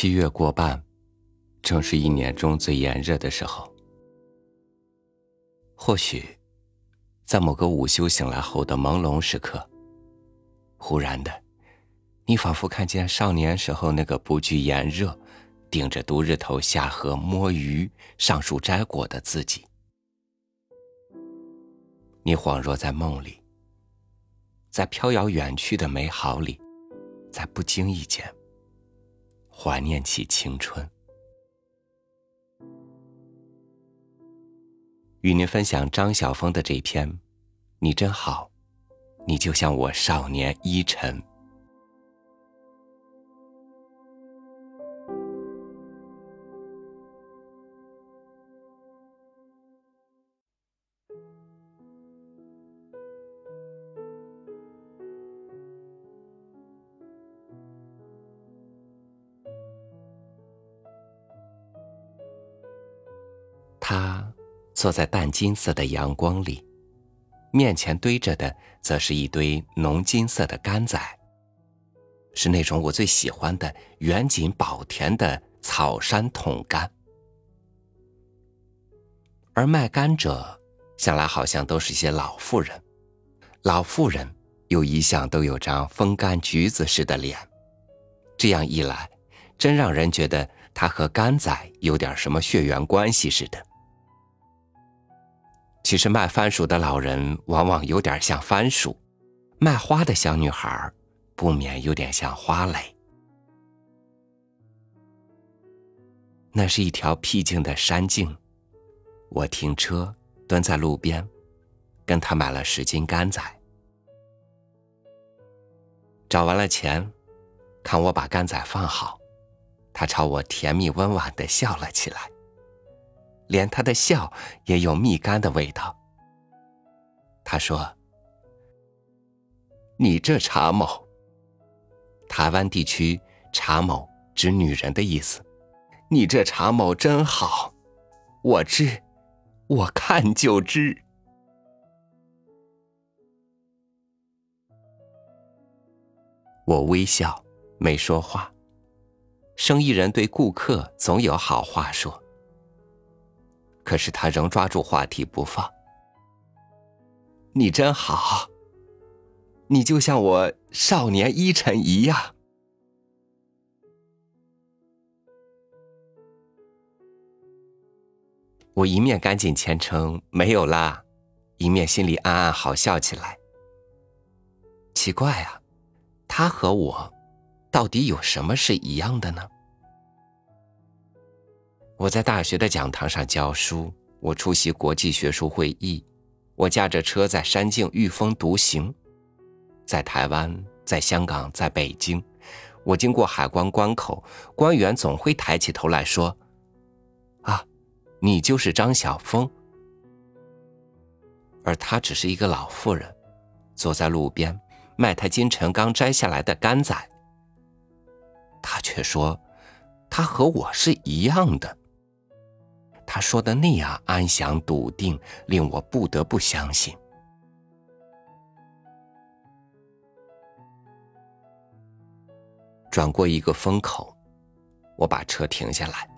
七月过半，正是一年中最炎热的时候。或许，在某个午休醒来后的朦胧时刻，忽然的，你仿佛看见少年时候那个不惧炎热，顶着毒日头下河摸鱼、上树摘果的自己。你恍若在梦里，在飘摇远去的美好里，在不经意间。怀念起青春，与您分享张晓峰的这篇《你真好》，你就像我少年依晨。他坐在淡金色的阳光里，面前堆着的则是一堆浓金色的干仔，是那种我最喜欢的远景宝田的草山桶干。而卖干者向来好像都是些老妇人，老妇人又一向都有张风干橘子似的脸，这样一来，真让人觉得他和干仔有点什么血缘关系似的。其实卖番薯的老人往往有点像番薯，卖花的小女孩不免有点像花蕾。那是一条僻静的山径，我停车蹲在路边，跟他买了十斤干仔。找完了钱，看我把干仔放好，他朝我甜蜜温婉的笑了起来。连他的笑也有蜜柑的味道。他说：“你这查某，台湾地区查某指女人的意思。你这查某真好，我知，我看就知。”我微笑，没说话。生意人对顾客总有好话说。可是他仍抓住话题不放。你真好，你就像我少年依晨一样。我一面赶紧谦称没有啦，一面心里暗暗好笑起来。奇怪啊，他和我到底有什么是一样的呢？我在大学的讲堂上教书，我出席国际学术会议，我驾着车在山径御风独行，在台湾，在香港，在北京，我经过海关关口，官员总会抬起头来说：“啊，你就是张晓峰。”而她只是一个老妇人，坐在路边卖她今晨刚摘下来的干仔。她却说：“她和我是一样的。”他说的那样安详笃定，令我不得不相信。转过一个风口，我把车停下来，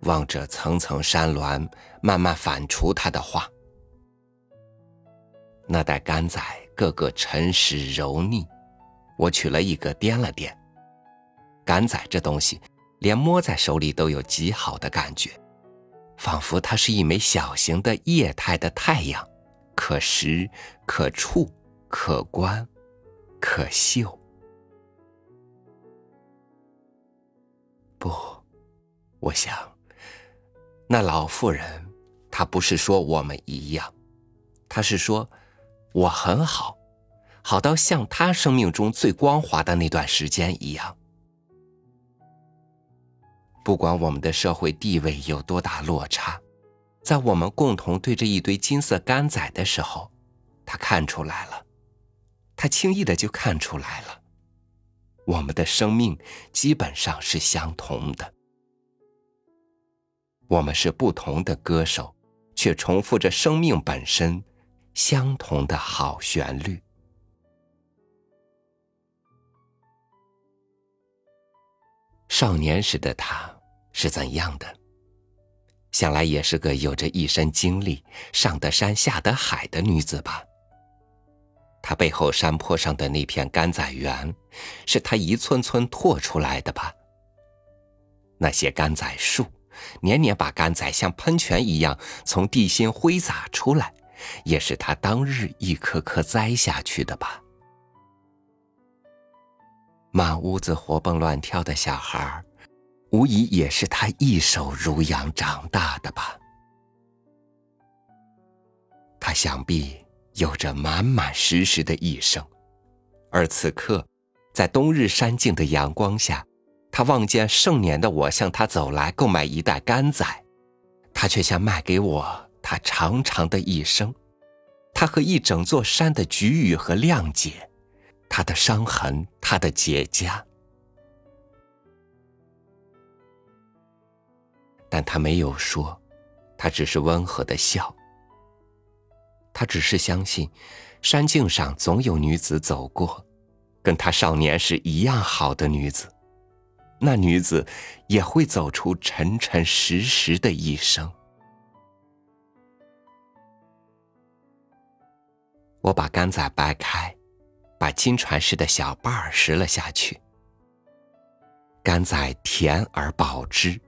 望着层层山峦，慢慢反刍他的话。那袋干仔个个沉实柔腻，我取了一个掂了掂。干仔这东西，连摸在手里都有极好的感觉。仿佛它是一枚小型的液态的太阳，可食、可触、可观、可嗅。不，我想，那老妇人，她不是说我们一样，她是说，我很好，好到像她生命中最光滑的那段时间一样。不管我们的社会地位有多大落差，在我们共同对着一堆金色干仔的时候，他看出来了，他轻易的就看出来了，我们的生命基本上是相同的。我们是不同的歌手，却重复着生命本身相同的好旋律。少年时的他是怎样的？想来也是个有着一身经历、上得山下得海的女子吧。她背后山坡上的那片甘仔园，是她一寸寸拓出来的吧？那些甘仔树，年年把甘仔像喷泉一样从地心挥洒出来，也是她当日一颗颗栽下去的吧？满屋子活蹦乱跳的小孩儿。无疑也是他一手如养长大的吧。他想必有着满满实实的一生，而此刻，在冬日山径的阳光下，他望见盛年的我向他走来购买一袋干仔，他却像卖给我他长长的一生，他和一整座山的菊雨和谅解，他的伤痕，他的结痂。但他没有说，他只是温和的笑。他只是相信，山径上总有女子走过，跟他少年时一样好的女子，那女子也会走出沉沉实实的一生。我把干仔掰开，把金传世的小瓣儿拾了下去。干仔甜而饱汁。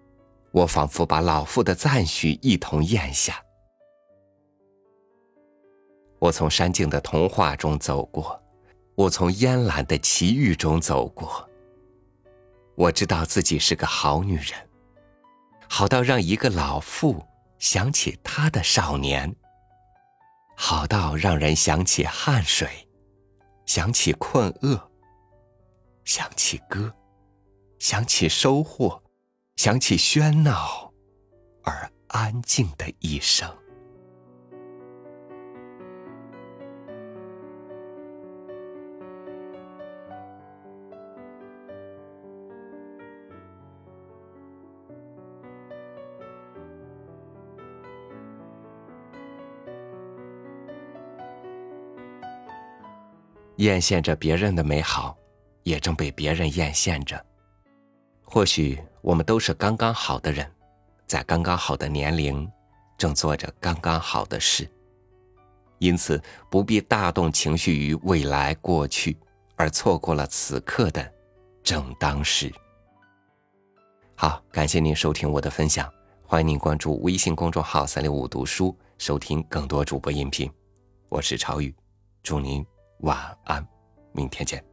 我仿佛把老妇的赞许一同咽下。我从山静的童话中走过，我从烟岚的奇遇中走过。我知道自己是个好女人，好到让一个老妇想起她的少年，好到让人想起汗水，想起困饿，想起歌，想起收获。想起喧闹而安静的一生，艳羡着别人的美好，也正被别人艳羡着。或许我们都是刚刚好的人，在刚刚好的年龄，正做着刚刚好的事，因此不必大动情绪于未来过去，而错过了此刻的正当时。好，感谢您收听我的分享，欢迎您关注微信公众号“三六五读书”，收听更多主播音频。我是朝雨，祝您晚安，明天见。